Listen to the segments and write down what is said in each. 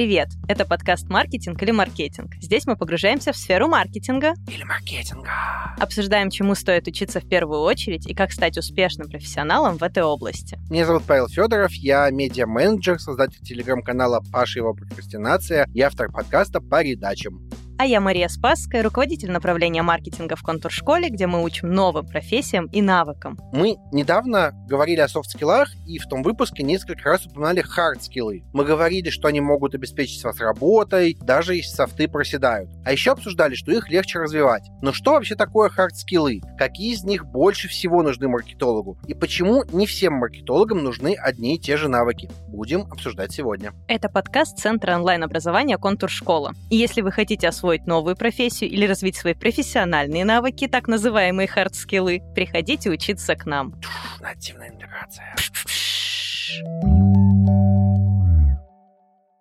Привет! Это подкаст «Маркетинг или маркетинг». Здесь мы погружаемся в сферу маркетинга или маркетинга. Обсуждаем, чему стоит учиться в первую очередь и как стать успешным профессионалом в этой области. Меня зовут Павел Федоров, я медиа-менеджер, создатель телеграм-канала «Паша и его прокрастинация» и автор подкаста «По редачам». А я Мария Спасская, руководитель направления маркетинга в контур-школе, где мы учим новым профессиям и навыкам. Мы недавно говорили о софт-скиллах, и в том выпуске несколько раз упоминали хард-скиллы. Мы говорили, что они могут обеспечить вас работой, даже если софты проседают. А еще обсуждали, что их легче развивать. Но что вообще такое хард-скиллы? Какие из них больше всего нужны маркетологу? И почему не всем маркетологам нужны одни и те же навыки? Будем обсуждать сегодня. Это подкаст Центра онлайн-образования «Контур-школа». И если вы хотите освоить освоить новую профессию или развить свои профессиональные навыки, так называемые хард-скиллы, приходите учиться к нам. Нативная интеграция.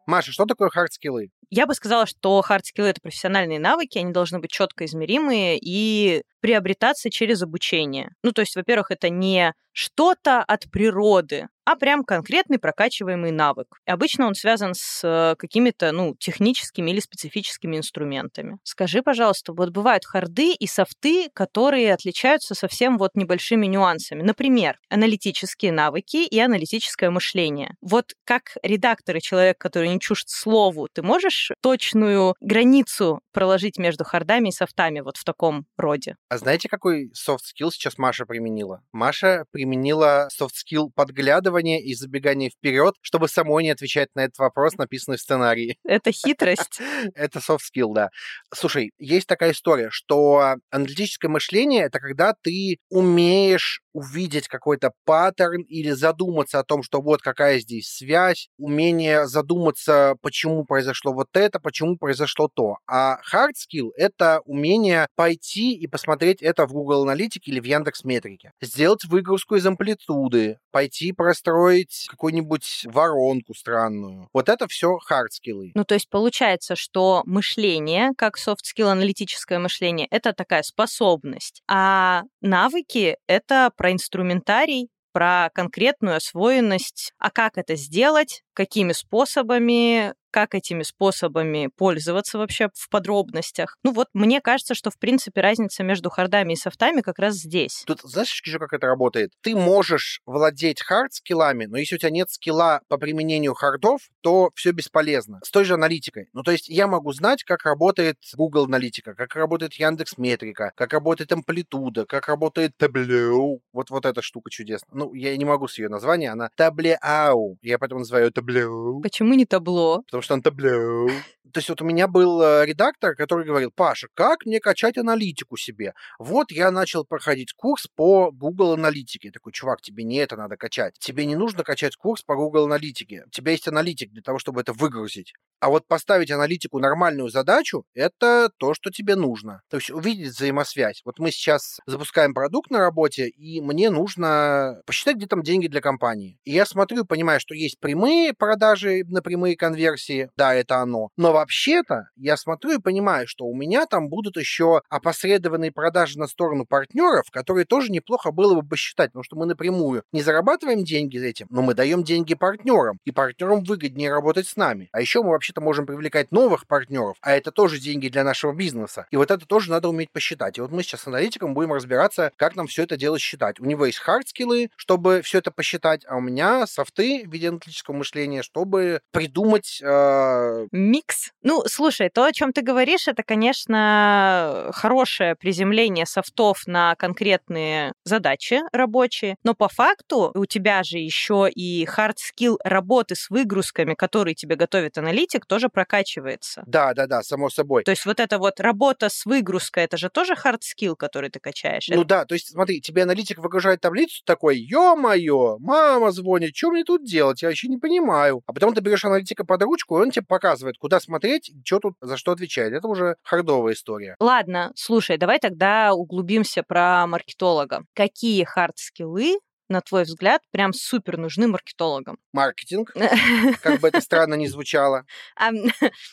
Маша, что такое хард-скиллы? Я бы сказала, что хард-скиллы — это профессиональные навыки, они должны быть четко измеримые и приобретаться через обучение. Ну, то есть, во-первых, это не что-то от природы, а прям конкретный прокачиваемый навык. И обычно он связан с э, какими-то, ну, техническими или специфическими инструментами. Скажи, пожалуйста, вот бывают харды и софты, которые отличаются совсем вот небольшими нюансами. Например, аналитические навыки и аналитическое мышление. Вот как редактор и человек, который не чужд слову, ты можешь точную границу проложить между хардами и софтами вот в таком роде? А знаете, какой soft skill сейчас Маша применила? Маша применила soft skill подглядывания и забегания вперед, чтобы самой не отвечать на этот вопрос, написанный в сценарии. Это хитрость. Это soft skill, да. Слушай, есть такая история, что аналитическое мышление — это когда ты умеешь увидеть какой-то паттерн или задуматься о том, что вот какая здесь связь, умение задуматься, почему произошло вот это, почему произошло то. А hard skill — это умение пойти и посмотреть это в Google Аналитике или в Яндекс Метрике, сделать выгрузку из амплитуды, пойти простроить какую-нибудь воронку странную. Вот это все hard скиллы. Ну, то есть получается, что мышление, как skill аналитическое мышление, это такая способность, а навыки — это про инструментарий, про конкретную освоенность, а как это сделать, какими способами, как этими способами пользоваться вообще в подробностях. Ну вот мне кажется, что в принципе разница между хардами и софтами как раз здесь. Тут знаешь еще как это работает? Ты можешь владеть хард-скиллами, но если у тебя нет скилла по применению хардов, то все бесполезно. С той же аналитикой. Ну то есть я могу знать, как работает Google аналитика, как работает Яндекс Метрика, как работает амплитуда, как работает Tableau. Вот, вот эта штука чудесная. Ну, я не могу с ее названия, она Tableau. Я поэтому называю Tableau. Почему не табло? Потому что он Tableau. То есть вот у меня был э, редактор, который говорил, Паша, как мне качать аналитику себе? Вот я начал проходить курс по Google аналитике. Я такой, чувак, тебе не это надо качать. Тебе не нужно качать курс по Google аналитике. У тебя есть аналитик для того, чтобы это выгрузить. А вот поставить аналитику нормальную задачу, это то, что тебе нужно. То есть увидеть взаимосвязь. Вот мы сейчас запускаем продукт на работе, и мне нужно посчитать, где там деньги для компании. И я смотрю, понимаю, что есть прямые продажи на прямые конверсии. Да, это оно. Но вообще-то я смотрю и понимаю, что у меня там будут еще опосредованные продажи на сторону партнеров, которые тоже неплохо было бы посчитать, потому что мы напрямую не зарабатываем деньги этим, но мы даем деньги партнерам, и партнерам выгоднее работать с нами. А еще мы вообще вообще-то можем привлекать новых партнеров, а это тоже деньги для нашего бизнеса. И вот это тоже надо уметь посчитать. И вот мы сейчас с аналитиком будем разбираться, как нам все это дело считать. У него есть хард-скиллы, чтобы все это посчитать, а у меня софты в виде аналитического мышления, чтобы придумать... Э... Микс. Ну, слушай, то, о чем ты говоришь, это, конечно, хорошее приземление софтов на конкретные задачи рабочие, но по факту у тебя же еще и хард-скилл работы с выгрузками, которые тебе готовит аналитик, аналитик тоже прокачивается. Да, да, да, само собой. То есть вот эта вот работа с выгрузкой, это же тоже hard skill, который ты качаешь. Ну это... да, то есть смотри, тебе аналитик выгружает таблицу такой, ё-моё, мама звонит, что мне тут делать, я вообще не понимаю. А потом ты берешь аналитика под ручку, и он тебе показывает, куда смотреть, что тут, за что отвечает. Это уже хардовая история. Ладно, слушай, давай тогда углубимся про маркетолога. Какие хард-скиллы на твой взгляд, прям супер нужны маркетологам? Маркетинг, как бы это странно ни звучало. А,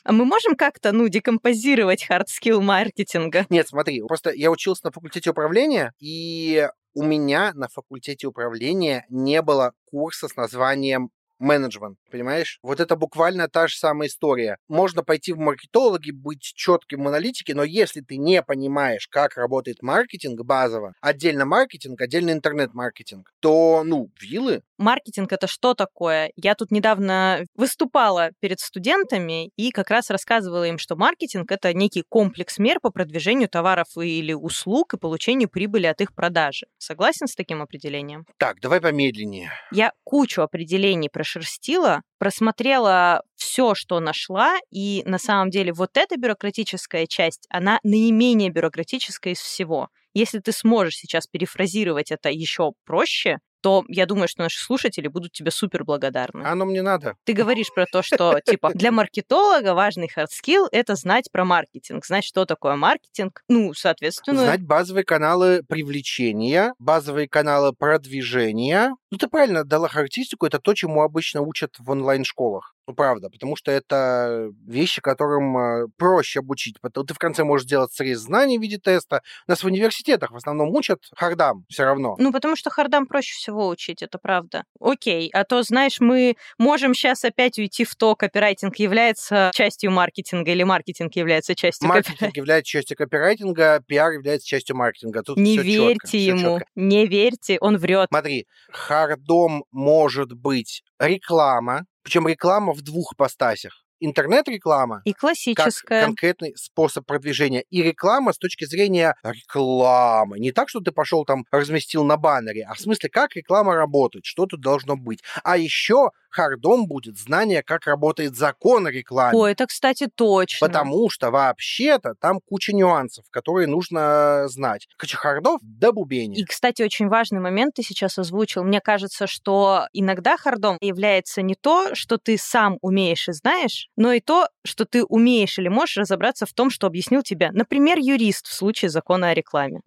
а мы можем как-то, ну, декомпозировать skill маркетинга? Нет, смотри, просто я учился на факультете управления, и у меня на факультете управления не было курса с названием менеджмент, понимаешь? Вот это буквально та же самая история. Можно пойти в маркетологи, быть четким в аналитике, но если ты не понимаешь, как работает маркетинг базово, отдельно маркетинг, отдельно интернет-маркетинг, то, ну, вилы. Маркетинг — это что такое? Я тут недавно выступала перед студентами и как раз рассказывала им, что маркетинг — это некий комплекс мер по продвижению товаров или услуг и получению прибыли от их продажи. Согласен с таким определением? Так, давай помедленнее. Я кучу определений прошерстила, просмотрела все, что нашла, и на самом деле вот эта бюрократическая часть, она наименее бюрократическая из всего. Если ты сможешь сейчас перефразировать это еще проще, то я думаю, что наши слушатели будут тебе супер благодарны. Оно мне надо. Ты говоришь про то, что, типа, для маркетолога важный skill — это знать про маркетинг, знать, что такое маркетинг. Ну, соответственно... Знать базовые каналы привлечения, базовые каналы продвижения. Ну, ты правильно дала характеристику, это то, чему обычно учат в онлайн-школах. Ну, правда, потому что это вещи, которым э, проще обучить. Ты в конце можешь сделать срез знаний в виде теста. Нас в университетах в основном учат хардам все равно. Ну, потому что хардам проще всего учить, это правда. Окей, а то, знаешь, мы можем сейчас опять уйти в то, копирайтинг является частью маркетинга или маркетинг является частью Маркетинг копирайтинга. является частью копирайтинга, пиар является частью маркетинга. Тут Не верьте чётко, всё ему, не верьте, он врет. Смотри, хардом может быть реклама, причем реклама в двух ипостасях. Интернет-реклама И как классическая. конкретный способ продвижения. И реклама с точки зрения рекламы. Не так, что ты пошел там разместил на баннере, а в смысле, как реклама работает, что тут должно быть. А еще хардом будет знание, как работает закон о рекламе. Ой, это, кстати, точно. Потому что вообще-то там куча нюансов, которые нужно знать. Короче, хардов до бубения. И, кстати, очень важный момент ты сейчас озвучил. Мне кажется, что иногда хардом является не то, что ты сам умеешь и знаешь, но и то, что ты умеешь или можешь разобраться в том, что объяснил тебе, например, юрист в случае закона о рекламе.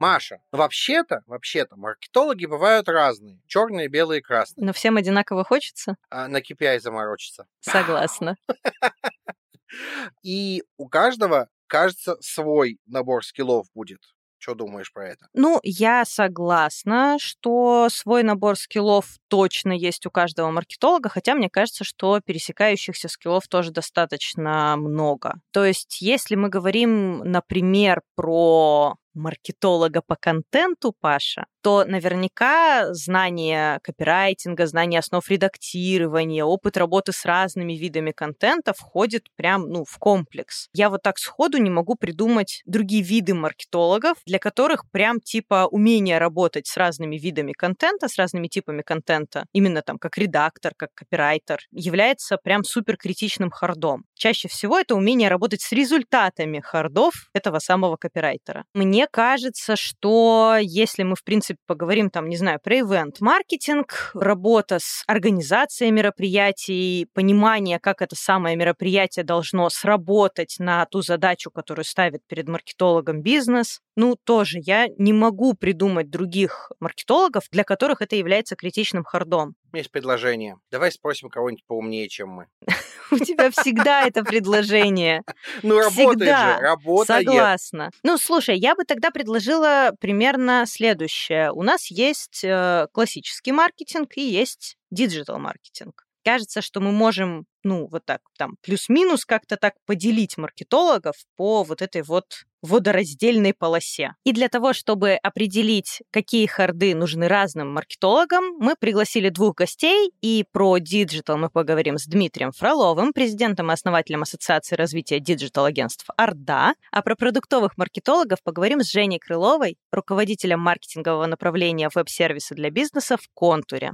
Маша, ну вообще-то, вообще-то, маркетологи бывают разные. Черные, белые, красные. Но всем одинаково хочется? А на KPI заморочиться. Согласна. И у каждого, кажется, свой набор скиллов будет. Что думаешь про это? Ну, я согласна, что свой набор скиллов точно есть у каждого маркетолога, хотя мне кажется, что пересекающихся скиллов тоже достаточно много. То есть, если мы говорим, например, про маркетолога по контенту, Паша, то наверняка знание копирайтинга, знание основ редактирования, опыт работы с разными видами контента входит прям, ну, в комплекс. Я вот так сходу не могу придумать другие виды маркетологов, для которых прям типа умение работать с разными видами контента, с разными типами контента, именно там как редактор, как копирайтер, является прям супер критичным хардом. Чаще всего это умение работать с результатами хардов этого самого копирайтера. Мне кажется, что если мы, в принципе, поговорим там, не знаю, про ивент-маркетинг, работа с организацией мероприятий, понимание, как это самое мероприятие должно сработать на ту задачу, которую ставит перед маркетологом бизнес, ну, тоже я не могу придумать других маркетологов, для которых это является критичным хардом. У меня есть предложение. Давай спросим кого-нибудь поумнее, чем мы. У тебя всегда это предложение. Ну, работает же, работает. Согласна. Ну, слушай, я бы тогда предложила примерно следующее. У нас есть э, классический маркетинг и есть диджитал-маркетинг. Кажется, что мы можем, ну, вот так, там, плюс-минус как-то так поделить маркетологов по вот этой вот водораздельной полосе. И для того, чтобы определить, какие харды нужны разным маркетологам, мы пригласили двух гостей, и про диджитал мы поговорим с Дмитрием Фроловым, президентом и основателем Ассоциации развития диджитал-агентств «Орда», а про продуктовых маркетологов поговорим с Женей Крыловой, руководителем маркетингового направления веб-сервиса для бизнеса в «Контуре».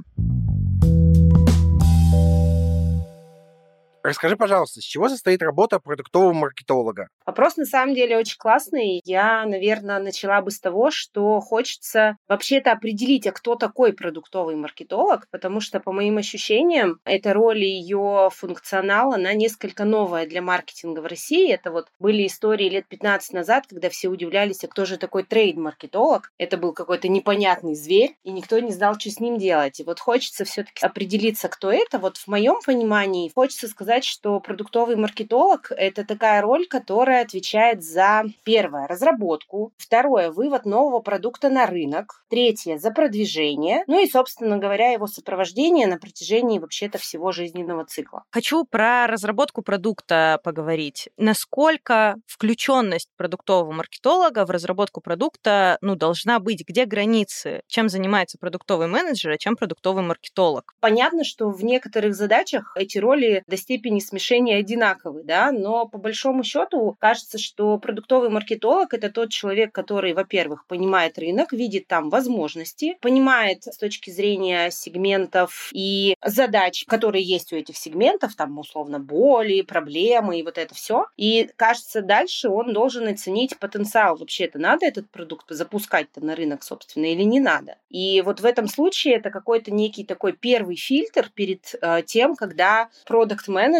Расскажи, пожалуйста, с чего состоит работа продуктового маркетолога? Вопрос на самом деле очень классный. Я, наверное, начала бы с того, что хочется вообще-то определить, а кто такой продуктовый маркетолог, потому что, по моим ощущениям, эта роль и ее функционал, она несколько новая для маркетинга в России. Это вот были истории лет 15 назад, когда все удивлялись, а кто же такой трейд-маркетолог. Это был какой-то непонятный зверь, и никто не знал, что с ним делать. И вот хочется все-таки определиться, кто это. Вот в моем понимании хочется сказать, сказать, что продуктовый маркетолог – это такая роль, которая отвечает за, первое, разработку, второе, вывод нового продукта на рынок, третье, за продвижение, ну и, собственно говоря, его сопровождение на протяжении вообще-то всего жизненного цикла. Хочу про разработку продукта поговорить. Насколько включенность продуктового маркетолога в разработку продукта ну, должна быть? Где границы? Чем занимается продуктовый менеджер, а чем продуктовый маркетолог? Понятно, что в некоторых задачах эти роли до степени смешения одинаковы, да, но по большому счету кажется, что продуктовый маркетолог это тот человек, который, во-первых, понимает рынок, видит там возможности, понимает с точки зрения сегментов и задач, которые есть у этих сегментов, там условно боли, проблемы и вот это все. И кажется, дальше он должен оценить потенциал. Вообще это надо этот продукт запускать-то на рынок, собственно, или не надо. И вот в этом случае это какой-то некий такой первый фильтр перед э, тем, когда продукт-менеджер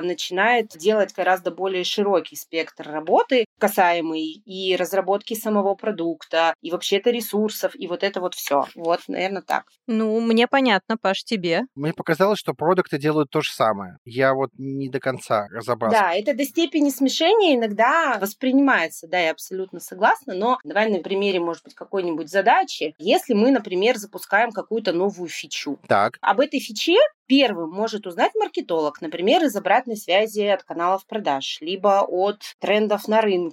начинает делать гораздо более широкий спектр работы, касаемый и разработки самого продукта, и вообще-то ресурсов, и вот это вот все. Вот, наверное, так. Ну, мне понятно, Паш, тебе. Мне показалось, что продукты делают то же самое. Я вот не до конца разобрался. Да, это до степени смешения иногда воспринимается, да, я абсолютно согласна, но давай на примере, может быть, какой-нибудь задачи. Если мы, например, запускаем какую-то новую фичу. Так. Об этой фиче первым может узнать маркетолог, например, из обратной связи от каналов продаж, либо от трендов на рынке,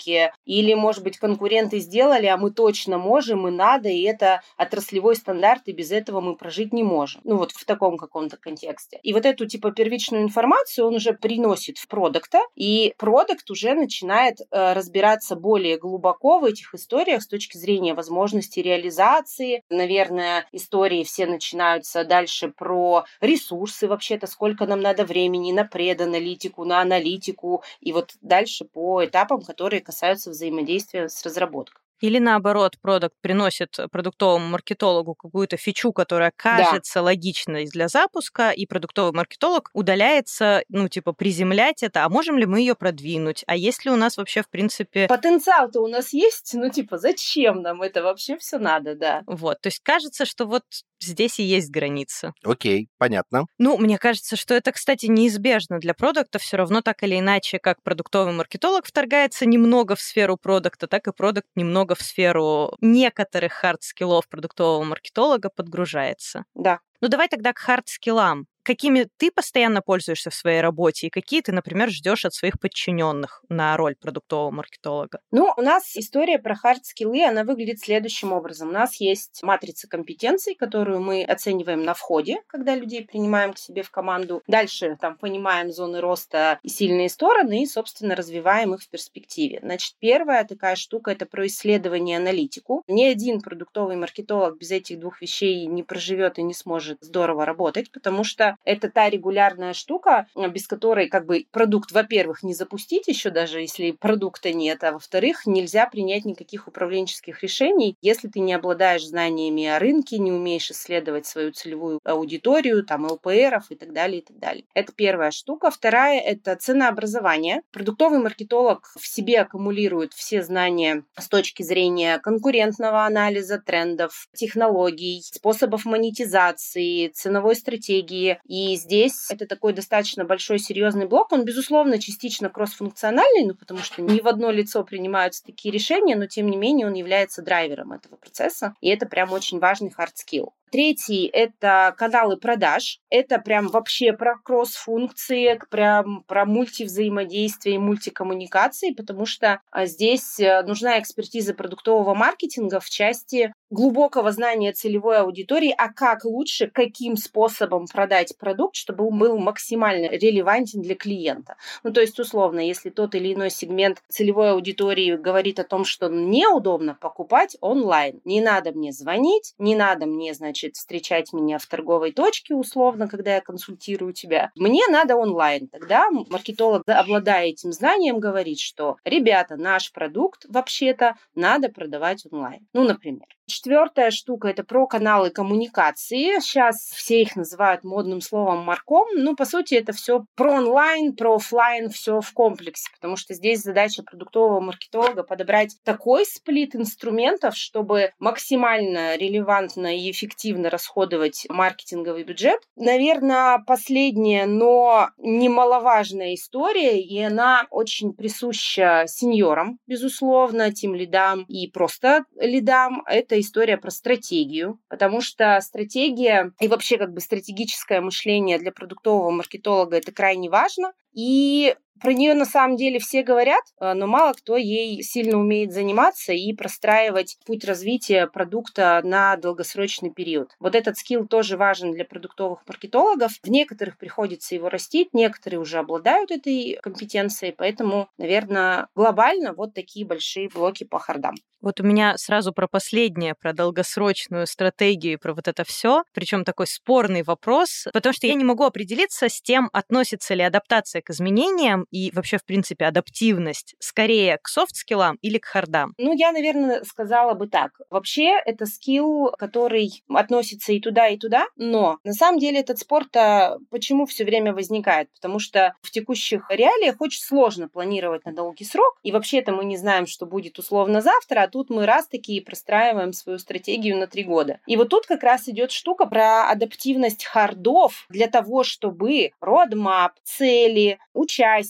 или, может быть, конкуренты сделали, а мы точно можем и надо, и это отраслевой стандарт, и без этого мы прожить не можем. Ну вот в таком каком-то контексте. И вот эту типа первичную информацию он уже приносит в продукта, и продукт уже начинает э, разбираться более глубоко в этих историях с точки зрения возможности реализации. Наверное, истории все начинаются дальше про ресурсы вообще-то, сколько нам надо времени на преданалитику, на аналитику, и вот дальше по этапам, которые касаются взаимодействия с разработкой. Или наоборот, продукт приносит продуктовому маркетологу какую-то фичу, которая кажется да. логичной для запуска, и продуктовый маркетолог удаляется, ну, типа, приземлять это, а можем ли мы ее продвинуть? А есть ли у нас вообще, в принципе... Потенциал-то у нас есть, ну, типа, зачем нам это вообще все надо, да? Вот, то есть кажется, что вот здесь и есть граница. Окей, понятно. Ну, мне кажется, что это, кстати, неизбежно для продукта. Все равно так или иначе, как продуктовый маркетолог вторгается немного в сферу продукта, так и продукт немного в сферу некоторых хард-скиллов продуктового маркетолога подгружается. Да. Ну, давай тогда к хард-скиллам какими ты постоянно пользуешься в своей работе и какие ты, например, ждешь от своих подчиненных на роль продуктового маркетолога? Ну, у нас история про хард-скиллы, она выглядит следующим образом. У нас есть матрица компетенций, которую мы оцениваем на входе, когда людей принимаем к себе в команду. Дальше там понимаем зоны роста и сильные стороны и, собственно, развиваем их в перспективе. Значит, первая такая штука – это про исследование аналитику. Ни один продуктовый маркетолог без этих двух вещей не проживет и не сможет здорово работать, потому что это та регулярная штука, э, без которой как бы продукт, во-первых, не запустить еще даже, если продукта нет, а во-вторых, нельзя принять никаких управленческих решений, если ты не обладаешь знаниями о рынке, не умеешь исследовать свою целевую аудиторию, там, ЛПРов и так далее, и так далее. Это первая штука. Вторая – это ценообразование. Продуктовый маркетолог в себе аккумулирует все знания с точки зрения конкурентного анализа, трендов, технологий, способов монетизации, ценовой стратегии, и здесь это такой достаточно большой серьезный блок. Он, безусловно, частично кроссфункциональный, ну, потому что не в одно лицо принимаются такие решения, но тем не менее он является драйвером этого процесса. И это прям очень важный hard skill. Третий – это каналы продаж. Это прям вообще про кросс-функции, прям про мультивзаимодействие и мультикоммуникации, потому что а, здесь э, нужна экспертиза продуктового маркетинга в части глубокого знания целевой аудитории, а как лучше, каким способом продать продукт, чтобы он был максимально релевантен для клиента. Ну, то есть, условно, если тот или иной сегмент целевой аудитории говорит о том, что неудобно покупать онлайн, не надо мне звонить, не надо мне, значит, встречать меня в торговой точке, условно, когда я консультирую тебя. Мне надо онлайн. Тогда маркетолог, обладая этим знанием, говорит, что, ребята, наш продукт вообще-то надо продавать онлайн. Ну, например. Четвертая штука – это про каналы коммуникации. Сейчас все их называют модным словом марком. Ну, по сути, это все про онлайн, про офлайн, все в комплексе, потому что здесь задача продуктового маркетолога подобрать такой сплит инструментов, чтобы максимально релевантно и эффективно расходовать маркетинговый бюджет. Наверное, последняя, но немаловажная история, и она очень присуща сеньорам, безусловно, тем лидам и просто лидам. Это история про стратегию, потому что стратегия и вообще как бы стратегическое мышление для продуктового маркетолога это крайне важно. И про нее на самом деле все говорят, а, но мало кто ей сильно умеет заниматься и простраивать путь развития продукта на долгосрочный период. Вот этот скилл тоже важен для продуктовых маркетологов. В некоторых приходится его растить, некоторые уже обладают этой компетенцией, поэтому, наверное, глобально вот такие большие блоки по хардам. Вот у меня сразу про последнее, про долгосрочную стратегию про вот это все, причем такой спорный вопрос, потому что я не могу определиться с тем, относится ли адаптация к изменениям и вообще, в принципе, адаптивность скорее к софт-скиллам или к хардам. Ну, я, наверное, сказала бы так. Вообще, это скилл, который относится и туда, и туда, но на самом деле этот спор почему все время возникает? Потому что в текущих реалиях очень сложно планировать на долгий срок, и вообще-то мы не знаем, что будет условно завтра, а тут мы раз таки простраиваем свою стратегию на три года. И вот тут как раз идет штука про адаптивность хардов для того, чтобы roadmap, цели,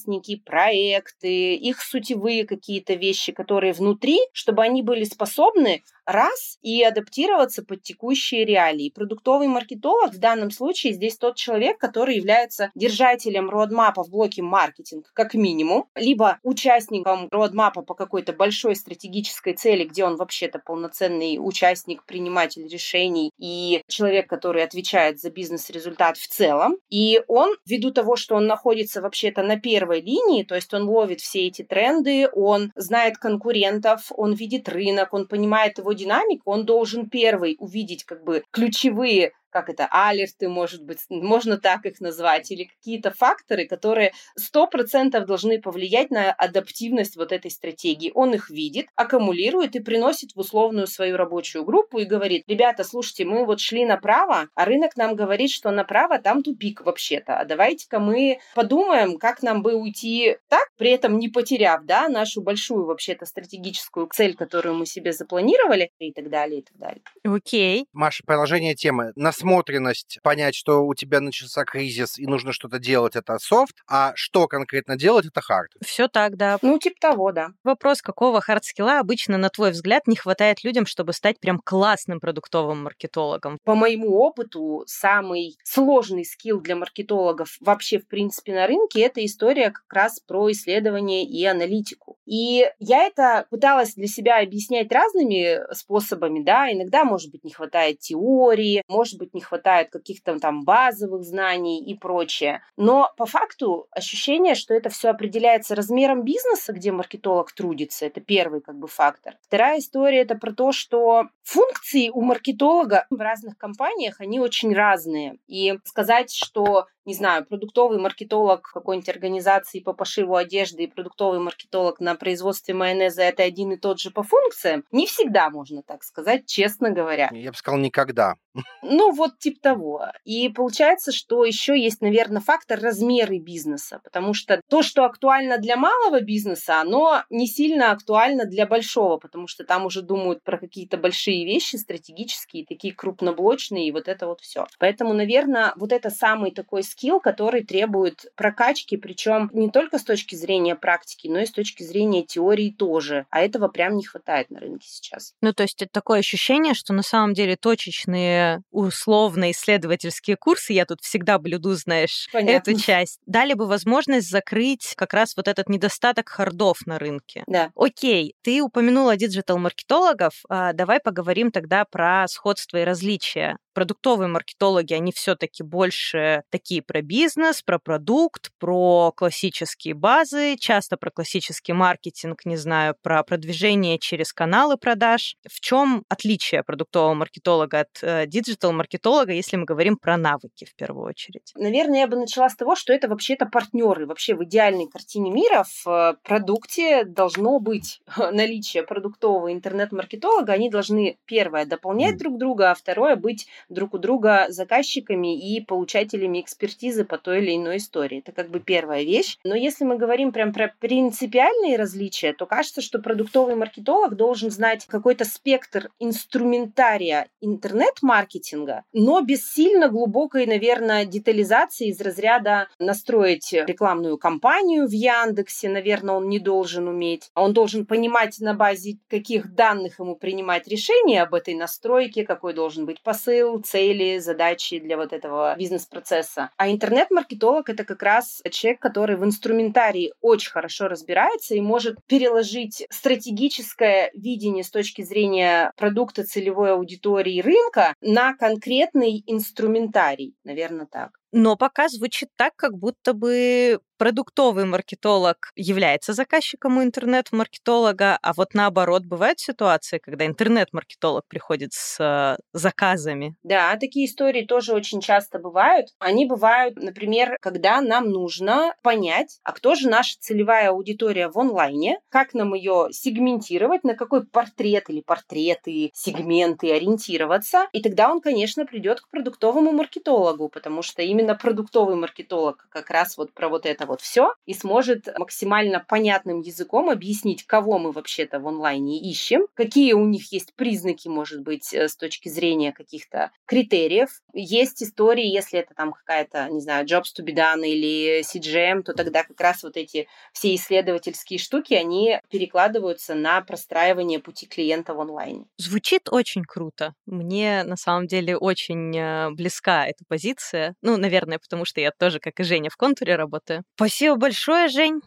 участники, проекты, их сутевые какие-то вещи, которые внутри, чтобы они были способны раз и адаптироваться под текущие реалии. Продуктовый маркетолог в данном случае здесь тот человек, который является держателем родмапа в блоке маркетинг, как минимум, либо участником родмапа по какой-то большой стратегической цели, где он вообще-то полноценный участник, приниматель решений и человек, который отвечает за бизнес-результат в целом. И он, ввиду того, что он находится вообще-то на первой линии, то есть он ловит все эти тренды, он знает конкурентов, он видит рынок, он понимает его динамику, он должен первый увидеть как бы ключевые как это, алерты, может быть, можно так их назвать, или какие-то факторы, которые сто процентов должны повлиять на адаптивность вот этой стратегии. Он их видит, аккумулирует и приносит в условную свою рабочую группу и говорит, ребята, слушайте, мы вот шли направо, а рынок нам говорит, что направо там тупик вообще-то, а давайте-ка мы подумаем, как нам бы уйти так, при этом не потеряв, да, нашу большую вообще-то стратегическую цель, которую мы себе запланировали, и так далее, и так далее. Окей. Okay. Маша, продолжение темы. Нас насмотренность, понять, что у тебя начался кризис и нужно что-то делать, это софт, а что конкретно делать, это хард. Все так, да. Ну, типа того, да. Вопрос, какого хардскилла обычно, на твой взгляд, не хватает людям, чтобы стать прям классным продуктовым маркетологом? По моему опыту, самый сложный скилл для маркетологов вообще, в принципе, на рынке, это история как раз про исследование и аналитику. И я это пыталась для себя объяснять разными способами, да, иногда, может быть, не хватает теории, может быть, не хватает каких-то там базовых знаний и прочее. Но по факту ощущение, что это все определяется размером бизнеса, где маркетолог трудится, это первый как бы фактор. Вторая история это про то, что функции у маркетолога в разных компаниях, они очень разные. И сказать, что не знаю, продуктовый маркетолог какой-нибудь организации по пошиву одежды и продуктовый маркетолог на производстве майонеза это один и тот же по функциям, не всегда можно так сказать, честно говоря. Я бы сказал, никогда. Ну, вот типа того. И получается, что еще есть, наверное, фактор размеры бизнеса, потому что то, что актуально для малого бизнеса, оно не сильно актуально для большого, потому что там уже думают про какие-то большие вещи, стратегические, такие крупноблочные, и вот это вот все. Поэтому, наверное, вот это самый такой скилл, который требует прокачки, причем не только с точки зрения практики, но и с точки зрения теории тоже. А этого прям не хватает на рынке сейчас. Ну, то есть это такое ощущение, что на самом деле точечные условно-исследовательские курсы, я тут всегда блюду, знаешь, Понятно. эту часть, дали бы возможность закрыть как раз вот этот недостаток хардов на рынке. Да. Окей, ты упомянула диджитал-маркетологов, а давай поговорим тогда про сходство и различия продуктовые маркетологи, они все-таки больше такие про бизнес, про продукт, про классические базы, часто про классический маркетинг, не знаю, про продвижение через каналы продаж. В чем отличие продуктового маркетолога от э, диджитал-маркетолога, если мы говорим про навыки в первую очередь? Наверное, я бы начала с того, что это вообще-то партнеры. Вообще в идеальной картине мира в э, продукте должно быть наличие продуктового интернет-маркетолога. Они должны, первое, дополнять друг друга, а второе, быть друг у друга заказчиками и получателями экспертизы по той или иной истории. Это как бы первая вещь. Но если мы говорим прям про принципиальные различия, то кажется, что продуктовый маркетолог должен знать какой-то спектр инструментария интернет-маркетинга, но без сильно глубокой, наверное, детализации из разряда настроить рекламную кампанию в Яндексе, наверное, он не должен уметь. Он должен понимать, на базе каких данных ему принимать решение об этой настройке, какой должен быть посыл, цели, задачи для вот этого бизнес-процесса. А интернет-маркетолог — это как раз человек, который в инструментарии очень хорошо разбирается и может переложить стратегическое видение с точки зрения продукта, целевой аудитории рынка на конкретный инструментарий. Наверное, так. Но пока звучит так, как будто бы продуктовый маркетолог является заказчиком у интернет-маркетолога, а вот наоборот, бывают ситуации, когда интернет-маркетолог приходит с э, заказами. Да, такие истории тоже очень часто бывают. Они бывают, например, когда нам нужно понять, а кто же наша целевая аудитория в онлайне, как нам ее сегментировать, на какой портрет или портреты, сегменты ориентироваться. И тогда он, конечно, придет к продуктовому маркетологу, потому что именно продуктовый маркетолог как раз вот про вот это это вот все и сможет максимально понятным языком объяснить, кого мы вообще-то в онлайне ищем, какие у них есть признаки, может быть, э, с точки зрения каких-то критериев. Есть истории, если это там какая-то, не знаю, Jobs to be done или CGM, то тогда как раз вот эти все исследовательские штуки, они перекладываются на простраивание пути клиента в онлайне. Звучит очень круто. Мне на самом деле очень э, близка эта позиция. Ну, наверное, потому что я тоже, как и Женя, в контуре работаю. Спасибо большое, Жень.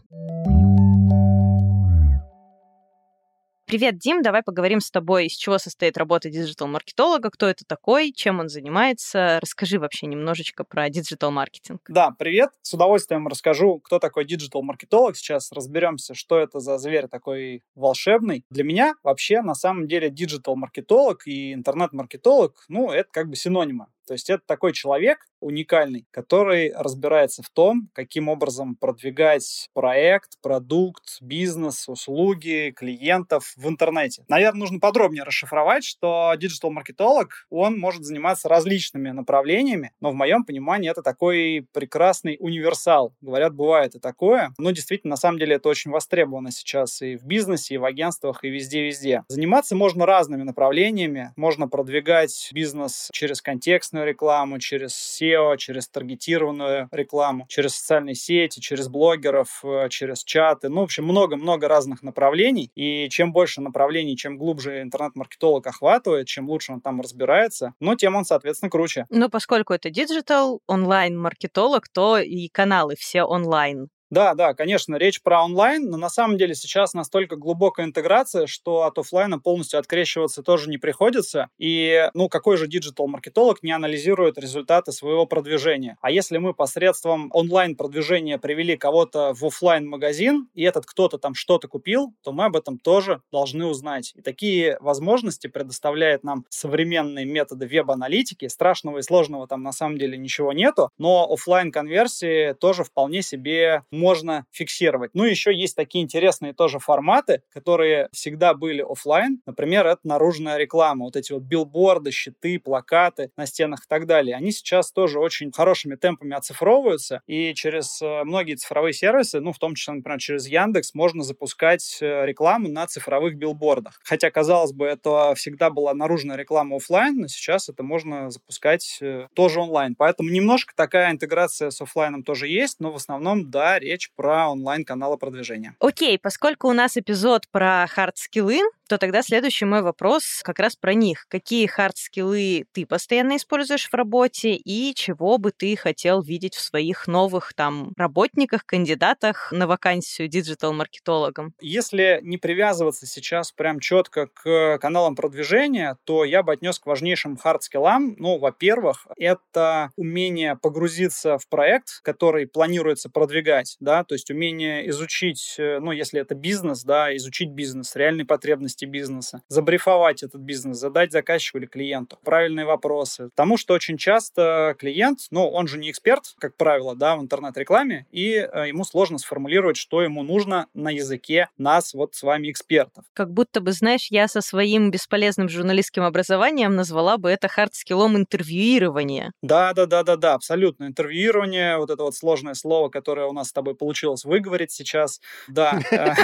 Привет, Дим, давай поговорим с тобой, из чего состоит работа диджитал-маркетолога, кто это такой, чем он занимается. Расскажи вообще немножечко про диджитал-маркетинг. Да, привет. С удовольствием расскажу, кто такой диджитал-маркетолог. Сейчас разберемся, что это за зверь такой волшебный. Для меня вообще на самом деле диджитал-маркетолог и интернет-маркетолог, ну, это как бы синонимы. То есть это такой человек уникальный, который разбирается в том, каким образом продвигать проект, продукт, бизнес, услуги, клиентов в интернете. Наверное, нужно подробнее расшифровать, что диджитал-маркетолог, он может заниматься различными направлениями, но в моем понимании это такой прекрасный универсал. Говорят, бывает и такое, но действительно, на самом деле, это очень востребовано сейчас и в бизнесе, и в агентствах, и везде-везде. Заниматься можно разными направлениями. Можно продвигать бизнес через контекстную рекламу, через SEO, через таргетированную рекламу, через социальные сети, через блогеров, э, через чаты. Ну, в общем, много-много разных направлений. И чем больше направлений, чем глубже интернет-маркетолог охватывает, чем лучше он там разбирается, ну, тем он, соответственно, круче. Но поскольку это диджитал, онлайн-маркетолог, то и каналы все онлайн. Да, да, конечно, речь про онлайн, но на самом деле сейчас настолько глубокая интеграция, что от офлайна полностью открещиваться тоже не приходится. И, ну, какой же диджитал-маркетолог не анализирует результаты своего продвижения? А если мы посредством онлайн-продвижения привели кого-то в офлайн магазин и этот кто-то там что-то купил, то мы об этом тоже должны узнать. И такие возможности предоставляет нам современные методы веб-аналитики. Страшного и сложного там на самом деле ничего нету, но офлайн конверсии тоже вполне себе можно фиксировать. Ну, еще есть такие интересные тоже форматы, которые всегда были офлайн. Например, это наружная реклама. Вот эти вот билборды, щиты, плакаты на стенах и так далее. Они сейчас тоже очень хорошими темпами оцифровываются. И через э, многие цифровые сервисы, ну, в том числе, например, через Яндекс, можно запускать э, рекламу на цифровых билбордах. Хотя, казалось бы, это всегда была наружная реклама офлайн, но сейчас это можно запускать э, тоже онлайн. Поэтому немножко такая интеграция с офлайном тоже есть, но в основном, да, речь про онлайн-каналы продвижения. Окей, поскольку у нас эпизод про хард-скиллы, то тогда следующий мой вопрос как раз про них. Какие хард-скиллы ты постоянно используешь в работе и чего бы ты хотел видеть в своих новых там работниках, кандидатах на вакансию диджитал-маркетологом? Если не привязываться сейчас прям четко к каналам продвижения, то я бы отнес к важнейшим хард-скиллам. Ну, во-первых, это умение погрузиться в проект, который планируется продвигать, да, то есть умение изучить, э, ну, если это бизнес, да, изучить бизнес, реальные потребности потребности бизнеса, забрифовать этот бизнес, задать заказчику или клиенту правильные вопросы. Потому что очень часто клиент, ну, он же не эксперт, как правило, да, в интернет-рекламе, и э, ему сложно сформулировать, что ему нужно на языке нас, вот с вами, экспертов. Как будто бы, знаешь, я со своим бесполезным журналистским образованием назвала бы это хардскиллом интервьюирования. Да, да, да, да, да, абсолютно. Интервьюирование, вот это вот сложное слово, которое у нас с тобой получилось выговорить сейчас. Да, э,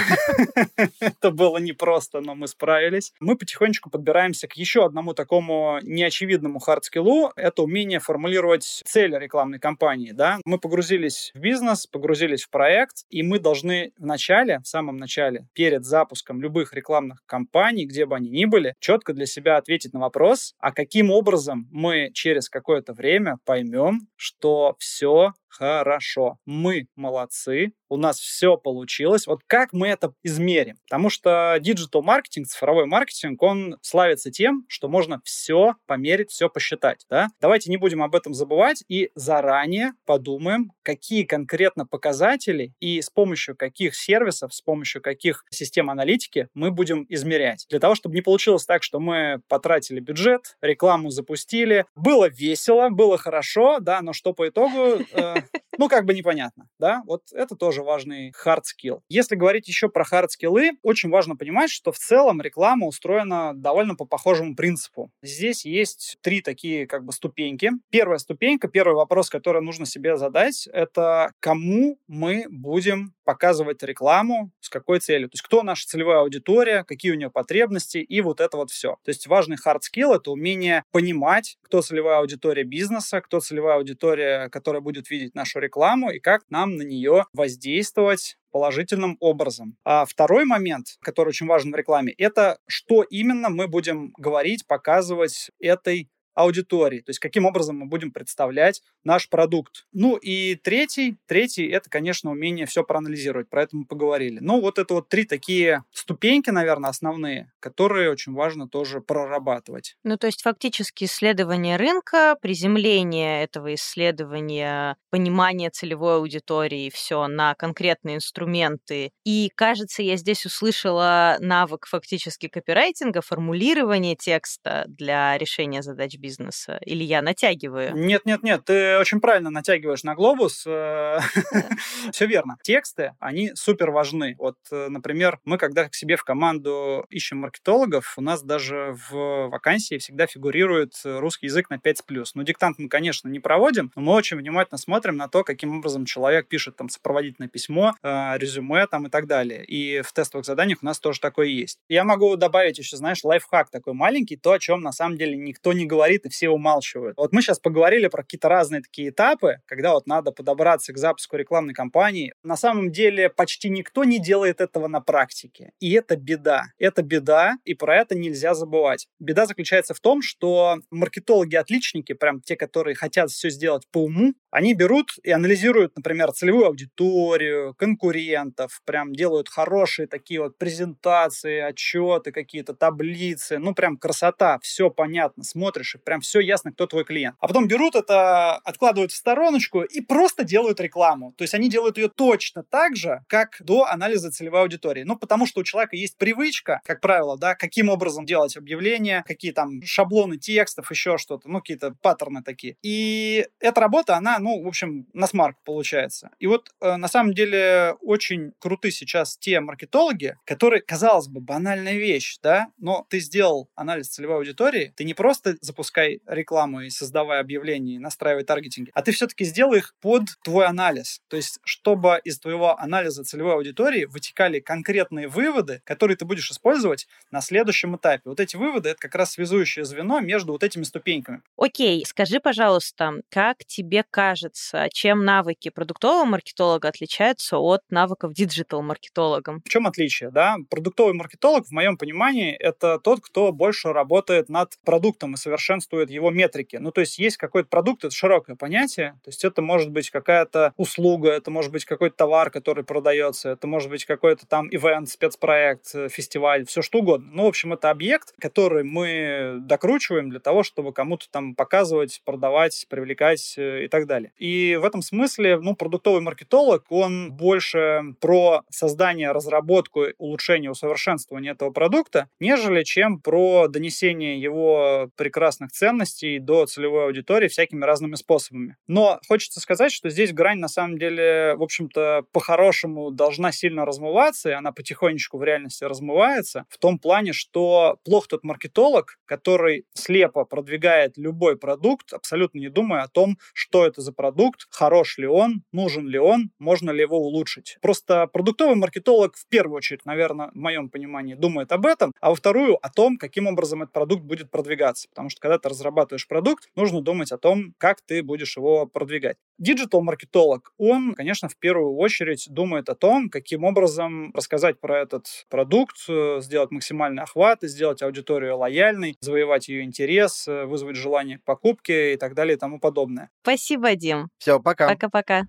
это было непросто, но мы справились. Мы потихонечку подбираемся к еще одному такому неочевидному хардскиллу. Это умение формулировать цель рекламной кампании. Да? Мы погрузились в бизнес, погрузились в проект, и мы должны в начале, в самом начале, перед запуском любых рекламных кампаний, где бы они ни были, четко для себя ответить на вопрос, а каким образом мы через какое-то время поймем, что все хорошо. Мы молодцы, у нас все получилось. Вот как мы это измерим? Потому что диджитал маркетинг, цифровой маркетинг, он славится тем, что можно все померить, все посчитать. Да? Давайте не будем об этом забывать и заранее подумаем, какие конкретно показатели и с помощью каких сервисов, с помощью каких систем аналитики мы будем измерять. Для того, чтобы не получилось так, что мы потратили бюджет, рекламу запустили, было весело, было хорошо, да, но что по итогу, э, ну, как бы непонятно, да, вот это тоже важный hard skill. Если говорить еще про hard skillы, очень важно понимать, что в целом реклама устроена довольно по похожему принципу. Здесь есть три такие как бы ступеньки. Первая ступенька, первый вопрос, который нужно себе задать, это кому мы будем показывать рекламу, с какой целью. То есть кто наша целевая аудитория, какие у нее потребности и вот это вот все. То есть важный hard skill — это умение понимать, кто целевая аудитория бизнеса, кто целевая аудитория, которая будет видеть нашу рекламу и как нам на нее воздействовать положительным образом. А второй момент, который очень важен в рекламе, это что именно мы будем говорить, показывать этой аудитории, то есть каким образом мы будем представлять наш продукт. Ну и третий, третий это, конечно, умение все проанализировать, про это мы поговорили. Ну вот это вот три такие ступеньки, наверное, основные, которые очень важно тоже прорабатывать. Ну то есть фактически исследование рынка, приземление этого исследования, понимание целевой аудитории, все на конкретные инструменты. И, кажется, я здесь услышала навык фактически копирайтинга, формулирование текста для решения задач бизнеса? Или я натягиваю? Нет, нет, нет, ты очень правильно натягиваешь на глобус. Э, Все верно. Тексты, они супер важны. Вот, э, например, мы когда к себе в команду ищем маркетологов, у нас даже в вакансии всегда фигурирует русский язык на 5 с плюс. Ну, диктант мы, конечно, не проводим, но мы очень внимательно смотрим на то, каким образом человек пишет там сопроводительное письмо, э, резюме там и так далее. И в тестовых заданиях у нас тоже такое есть. Я могу добавить еще, знаешь, лайфхак такой маленький, то, о чем на самом деле никто не говорит говорит, и все умалчивают. Вот мы сейчас поговорили про какие-то разные такие этапы, когда вот надо подобраться к запуску рекламной кампании. На самом деле почти никто не делает этого на практике. И это беда. Это беда, и про это нельзя забывать. Беда заключается в том, что маркетологи-отличники, прям те, которые хотят все сделать по уму, они берут и анализируют, например, целевую аудиторию, конкурентов, прям делают хорошие такие вот презентации, отчеты, какие-то таблицы, ну прям красота, все понятно, смотришь, и прям все ясно, кто твой клиент. А потом берут это, откладывают в стороночку и просто делают рекламу. То есть они делают ее точно так же, как до анализа целевой аудитории. Ну, потому что у человека есть привычка, как правило, да, каким образом делать объявления, какие там шаблоны текстов, еще что-то, ну, какие-то паттерны такие. И эта работа, она, ну, в общем, на смарк получается. И вот э, на самом деле очень круты сейчас те маркетологи, которые, казалось бы, банальная вещь, да, но ты сделал анализ целевой аудитории, ты не просто запускай рекламу и создавай объявления, и настраивай таргетинги, а ты все-таки сделай их под твой анализ. То есть, чтобы из твоего анализа целевой аудитории вытекали конкретные выводы, которые ты будешь использовать на следующем этапе. Вот эти выводы — это как раз связующее звено между вот этими ступеньками. Окей, скажи, пожалуйста, как тебе кажется, чем навыки продуктового маркетолога отличаются от навыков диджитал-маркетолога? В чем отличие? Да? Продуктовый маркетолог, в моем понимании, это тот, кто больше работает над продуктом и совершенствует совершенствует его метрики. Ну, то есть есть какой-то продукт, это широкое понятие, то есть это может быть какая-то услуга, это может быть какой-то товар, который продается, это может быть какой-то там ивент, спецпроект, э, фестиваль, все что угодно. Ну, в общем, это объект, который мы докручиваем для того, чтобы кому-то там показывать, продавать, привлекать э, и так далее. И в этом смысле, ну, продуктовый маркетолог, он больше про создание, разработку, улучшение, усовершенствование этого продукта, нежели чем про донесение его прекрасных ценностей до целевой аудитории всякими разными способами. Но хочется сказать, что здесь грань на самом деле, в общем-то, по-хорошему должна сильно размываться, и она потихонечку в реальности размывается, в том плане, что плох тот маркетолог, который слепо продвигает любой продукт, абсолютно не думая о том, что это за продукт, хорош ли он, нужен ли он, можно ли его улучшить. Просто продуктовый маркетолог в первую очередь, наверное, в моем понимании, думает об этом, а во вторую о том, каким образом этот продукт будет продвигаться. Потому что когда ты разрабатываешь продукт, нужно думать о том, как ты будешь его продвигать. Диджитал-маркетолог, он, конечно, в первую очередь думает о том, каким образом рассказать про этот продукт, э, сделать максимальный охват, сделать аудиторию лояльной, завоевать ее интерес, э, вызвать желание к покупке и так далее и тому подобное. Спасибо, Дим. Все, пока. Пока-пока.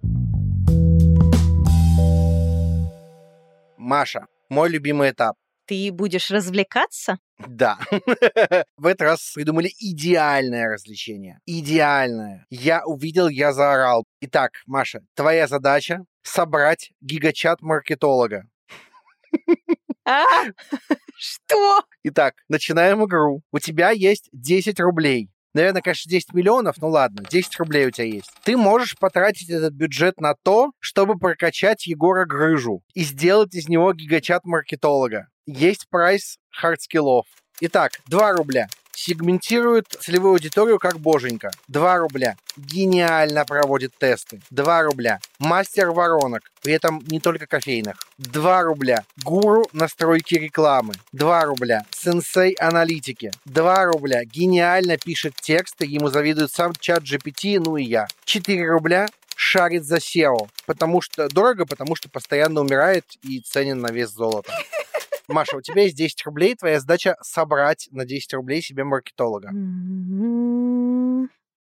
Маша, мой любимый этап. Ты будешь развлекаться? Да. В этот раз придумали идеальное развлечение. Идеальное. Я увидел, я заорал. Итак, Маша, твоя задача собрать гигачат маркетолога. А? Что? Итак, начинаем игру. У тебя есть 10 рублей. Наверное, конечно, 10 миллионов, ну ладно, 10 рублей у тебя есть. Ты можешь потратить этот бюджет на то, чтобы прокачать Егора Грыжу и сделать из него гигачад маркетолога. Есть прайс hard skills -ов. Итак, 2 рубля. Сегментирует целевую аудиторию как боженька. 2 рубля. Гениально проводит тесты. 2 рубля. Мастер воронок. При этом не только кофейных. 2 рубля. Гуру настройки рекламы. 2 рубля. Сенсей аналитики. 2 рубля. Гениально пишет тексты. Ему завидует сам ChatGPT, ну и я. 4 рубля шарит за SEO, потому что дорого, потому что постоянно умирает и ценен на вес золота. Маша, у тебя есть 10 рублей, твоя задача собрать на 10 рублей себе маркетолога.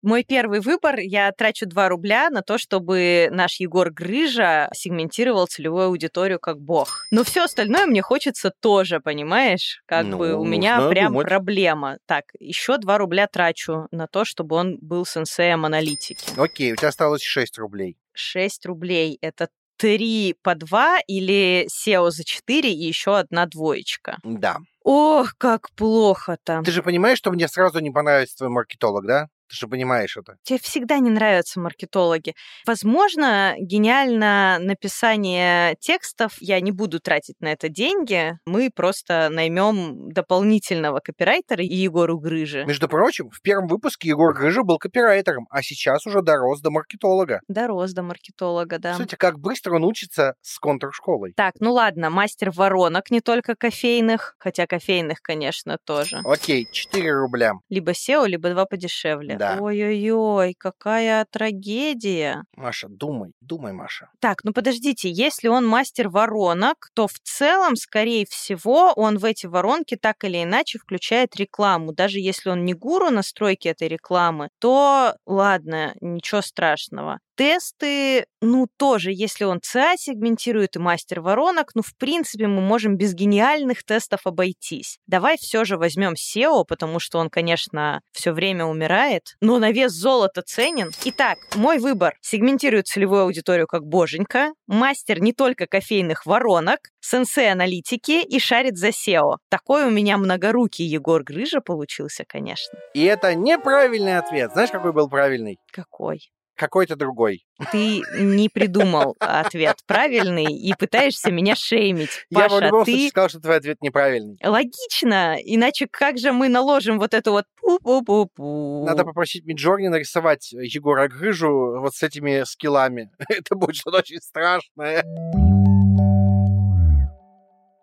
Мой первый выбор, я трачу 2 рубля на то, чтобы наш Егор Грыжа сегментировал целевую аудиторию как бог. Но все остальное мне хочется тоже, понимаешь? Как Ну, бы у меня прям думать. проблема. Так, еще 2 рубля трачу на то, чтобы он был сенсеем аналитики. Окей, у тебя осталось 6 рублей. 6 рублей это 3 по 2 или SEO за 4 и еще одна двоечка. Да. Ох, как плохо там. Ты же понимаешь, что мне сразу не понравится твой маркетолог, да? Ты же понимаешь это. Тебе всегда не нравятся маркетологи. Возможно, гениально написание текстов, я не буду тратить на это деньги, мы просто наймем дополнительного копирайтера и Егору Грыжи. Между прочим, в первом выпуске Егор Грыжа был копирайтером, а сейчас уже дорос до маркетолога. Дорос до маркетолога, да. Кстати, как быстро он учится с контршколой. Так, ну ладно, мастер воронок, не только кофейных, хотя кофейных, конечно, тоже. Окей, 4 рубля. Либо SEO, либо два подешевле. Да. Ой-ой-ой, какая трагедия. Маша, думай, думай, Маша. Так, ну подождите, если он мастер воронок, то в целом, скорее всего, он в эти воронки так или иначе включает рекламу. Даже если он не гуру настройки этой рекламы, то ладно, ничего страшного. Тесты, ну тоже, если он ЦА сегментирует и мастер воронок, ну в принципе мы можем без гениальных тестов обойтись. Давай все же возьмем SEO, потому что он, конечно, все время умирает, но на вес золота ценен. Итак, мой выбор. Сегментирует целевую аудиторию как боженька, мастер не только кофейных воронок, сенсей аналитики и шарит за SEO. Такой у меня многорукий Егор Грыжа получился, конечно. И это неправильный ответ. Знаешь, какой был правильный? Какой? Какой-то другой. Ты не придумал ответ правильный и пытаешься меня шеймить. Я в Паша, любом ты случае сказал, что твой ответ неправильный. Логично, иначе как же мы наложим вот эту вот пу-пу-пу-пу? Надо попросить Миджорни нарисовать Егора Грыжу вот с этими скиллами. Это будет что-то очень страшное.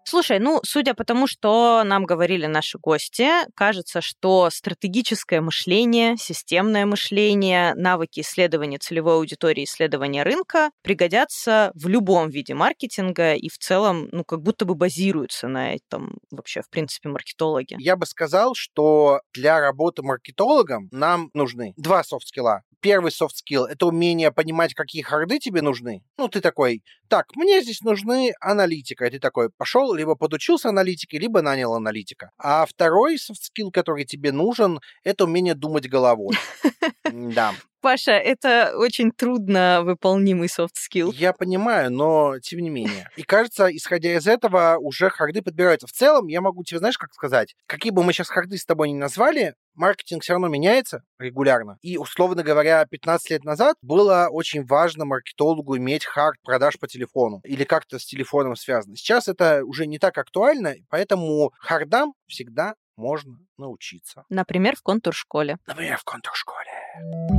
Слушай, ну, судя по тому, что нам говорили наши гости, кажется, что стратегическое мышление, системное мышление, навыки исследования целевой аудитории, исследования рынка пригодятся в любом виде маркетинга и в целом, ну, как будто бы базируются на этом вообще, в принципе, маркетологи. Я бы сказал, что для работы маркетологом нам нужны два софт-скилла первый skill — это умение понимать, какие харды тебе нужны. Ну, ты такой, так, мне здесь нужны аналитика. И ты такой пошел, либо подучился аналитике, либо нанял аналитика. А второй skill, который тебе нужен, это умение думать головой. Да. Паша, это очень трудно выполнимый soft skill. Я понимаю, но тем не менее. И кажется, исходя из этого, уже харды подбираются. В целом, я могу тебе, знаешь, как сказать, какие бы мы сейчас харды с тобой не назвали, маркетинг все равно меняется регулярно. И, условно говоря, 15 лет назад было очень важно маркетологу иметь хард продаж по телефону или как-то с телефоном связано. Сейчас это уже не так актуально, поэтому хардам всегда можно научиться. Например, в контур-школе. Например, в контур-школе.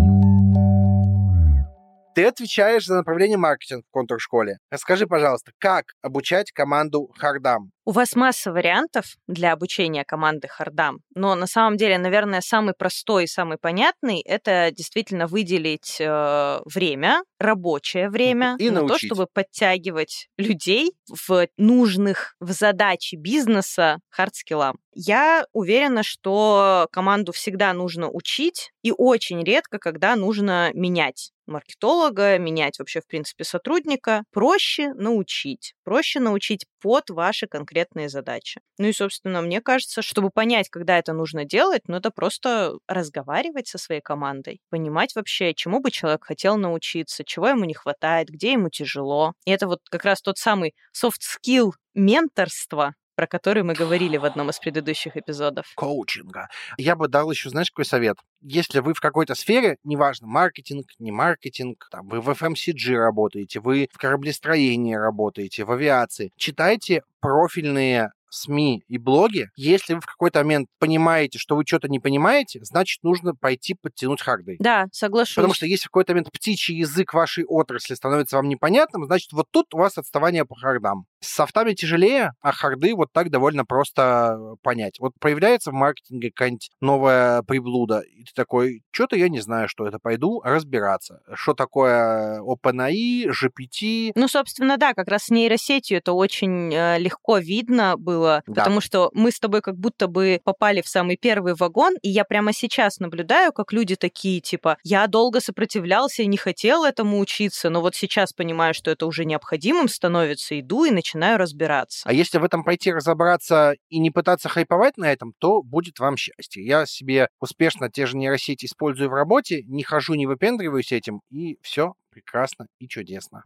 Ты отвечаешь за направление маркетинг в контур-школе. Расскажи, пожалуйста, как обучать команду хардам? У вас масса вариантов для обучения команды хардам, но на самом деле, наверное, самый простой и самый понятный — это действительно выделить э, время, рабочее время, и на научить. то, чтобы подтягивать людей в нужных в задачи бизнеса hard skill ам. Я уверена, что команду всегда нужно учить, и очень редко, когда нужно менять маркетолога, менять вообще, в принципе, сотрудника. Проще научить. Проще научить под ваши конкретные задачи. Ну и, собственно, мне кажется, чтобы понять, когда это нужно делать, ну это просто разговаривать со своей командой, понимать вообще, чему бы человек хотел научиться, чего ему не хватает, где ему тяжело. И это вот как раз тот самый soft skill менторства, про который мы говорили в одном из предыдущих эпизодов. коучинга. Я бы дал еще, знаешь, какой совет? Если вы в какой-то сфере, неважно, маркетинг, не маркетинг, там, вы в FMCG работаете, вы в кораблестроении работаете, в авиации, читайте профильные СМИ и блоги. Если вы в какой-то момент понимаете, что вы что-то не понимаете, значит, нужно пойти подтянуть харды. Да, соглашусь. Потому что если в какой-то момент птичий язык вашей отрасли становится вам непонятным, значит, вот тут у вас отставание по хардам. С софтами тяжелее, а харды вот так довольно просто понять. Вот появляется в маркетинге какая-нибудь новая приблуда, и ты такой, что-то я не знаю, что это, пойду разбираться. Что такое OpenAI, GPT, Ну, собственно, да, как раз с нейросетью это очень э, легко видно было, Да. потому что мы с тобой как будто бы попали в самый первый вагон, и я прямо сейчас наблюдаю, как люди такие, типа, я долго сопротивлялся и не хотел этому учиться, но вот сейчас понимаю, что это уже необходимым становится, иду и начинаю разбираться. А если в этом пойти разобраться и не пытаться хайповать на этом, то будет вам счастье. Я себе успешно те же нейросети использую в работе, не хожу, не выпендриваюсь этим, и все прекрасно и чудесно.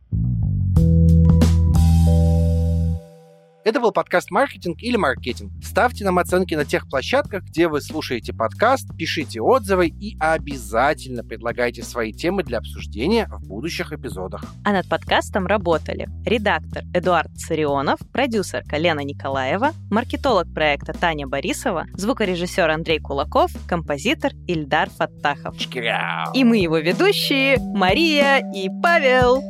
Это был подкаст «Маркетинг» или «Маркетинг». Ставьте нам оценки на тех площадках, где вы слушаете подкаст, пишите отзывы и обязательно предлагайте свои темы для обсуждения в будущих эпизодах. А над подкастом работали редактор Эдуард Царионов, продюсерка Лена Николаева, маркетолог проекта Таня Борисова, звукорежиссер Андрей Кулаков, композитор Ильдар Фаттахов. Чкиряу! И мы его ведущие Мария и Павел.